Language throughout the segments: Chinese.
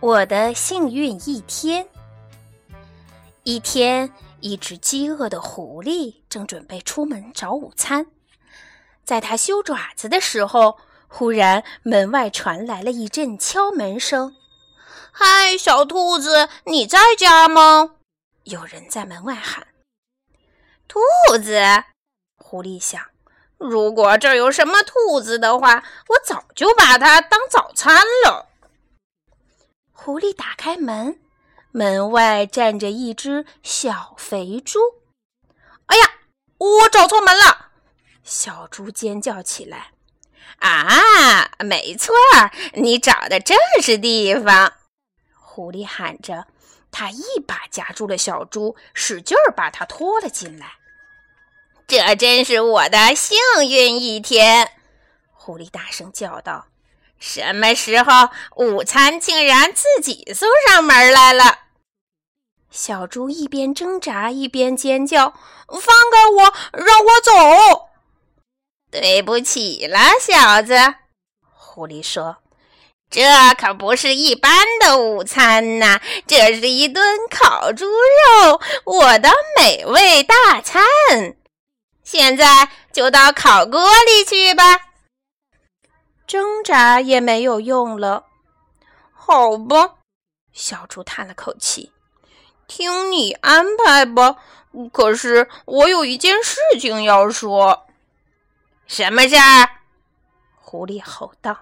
我的幸运一天。一天，一只饥饿的狐狸正准备出门找午餐，在它修爪子的时候，忽然门外传来了一阵敲门声。“嗨，小兔子，你在家吗？”有人在门外喊。兔子，狐狸想，如果这儿有什么兔子的话，我早就把它当早餐了。狐狸打开门，门外站着一只小肥猪。哎呀，我找错门了！小猪尖叫起来。啊，没错，你找的正是地方！狐狸喊着，他一把夹住了小猪，使劲儿把它拖了进来。这真是我的幸运一天！狐狸大声叫道。什么时候午餐竟然自己送上门来了？小猪一边挣扎一边尖叫：“放开我，让我走！”对不起了，小子，狐狸说：“这可不是一般的午餐呐，这是一顿烤猪肉，我的美味大餐。现在就到烤锅里去吧。”挣扎也没有用了，好吧，小猪叹了口气，听你安排吧。可是我有一件事情要说。什么事儿？狐狸吼道。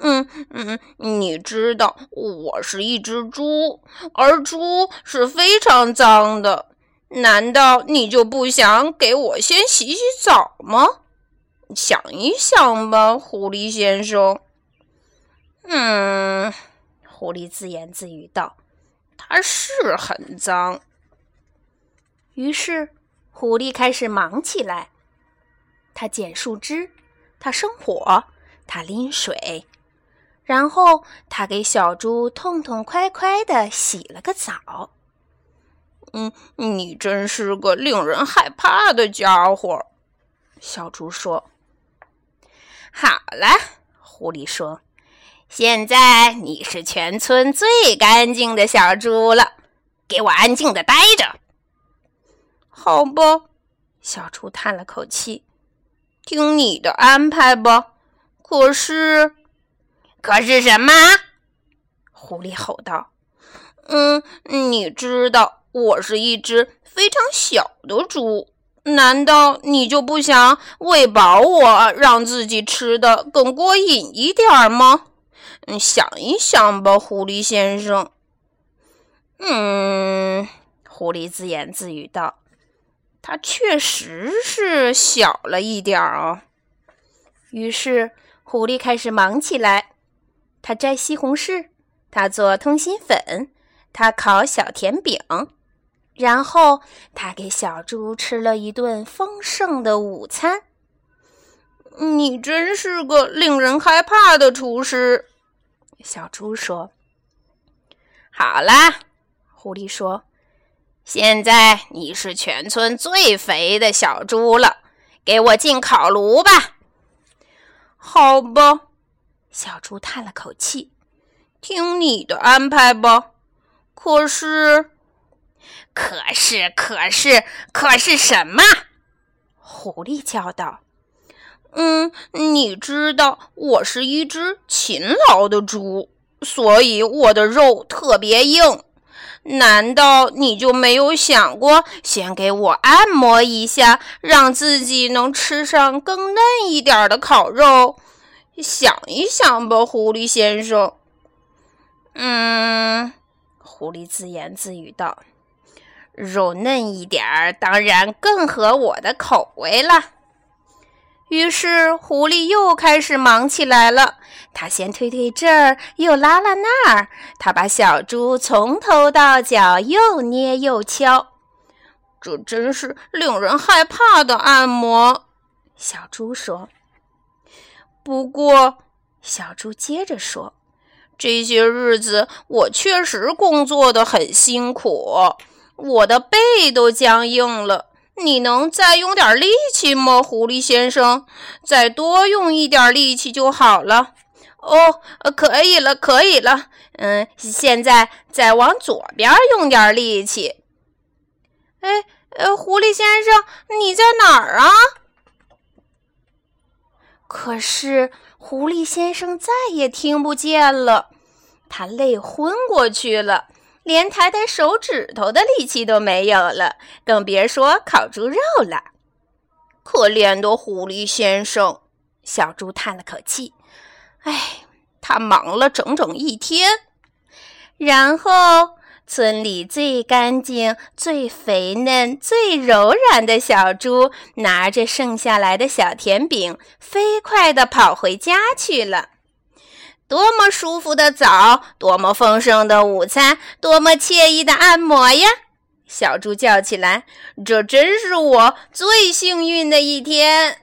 嗯嗯，你知道我是一只猪，而猪是非常脏的。难道你就不想给我先洗洗澡吗？想一想吧，狐狸先生。嗯，狐狸自言自语道：“它是很脏。”于是，狐狸开始忙起来。他捡树枝，他生火，他拎水，然后他给小猪痛痛快快的洗了个澡。嗯，你真是个令人害怕的家伙，小猪说。好了，狐狸说：“现在你是全村最干净的小猪了，给我安静的待着。”好吧，小猪叹了口气：“听你的安排吧。”可是，可是什么？狐狸吼道：“嗯，你知道，我是一只非常小的猪。”难道你就不想喂饱我，让自己吃的更过瘾一点吗？嗯，想一想吧，狐狸先生。嗯，狐狸自言自语道：“它确实是小了一点儿哦。”于是，狐狸开始忙起来。他摘西红柿，他做通心粉，他烤小甜饼。然后他给小猪吃了一顿丰盛的午餐。你真是个令人害怕的厨师，小猪说。好啦，狐狸说，现在你是全村最肥的小猪了，给我进烤炉吧。好吧，小猪叹了口气，听你的安排吧。可是。可是，可是，可是什么？狐狸叫道：“嗯，你知道我是一只勤劳的猪，所以我的肉特别硬。难道你就没有想过先给我按摩一下，让自己能吃上更嫩一点的烤肉？想一想吧，狐狸先生。”嗯，狐狸自言自语道。肉嫩一点儿，当然更合我的口味了。于是，狐狸又开始忙起来了。他先推推这儿，又拉拉那儿。他把小猪从头到脚又捏又敲。这真是令人害怕的按摩，小猪说。不过，小猪接着说：“这些日子我确实工作的很辛苦。”我的背都僵硬了，你能再用点力气吗，狐狸先生？再多用一点力气就好了。哦，可以了，可以了。嗯，现在再往左边用点力气。哎，呃，狐狸先生，你在哪儿啊？可是狐狸先生再也听不见了，他累昏过去了，连抬抬手指头的力气都没有了，更别说烤猪肉了。可怜的狐狸先生，小猪叹了口气：“唉，他忙了整整一天。”然后，村里最干净、最肥嫩、最柔软的小猪，拿着剩下来的小甜饼，飞快地跑回家去了。多么舒服的澡，多么丰盛的午餐，多么惬意的按摩呀！小猪叫起来：“这真是我最幸运的一天！”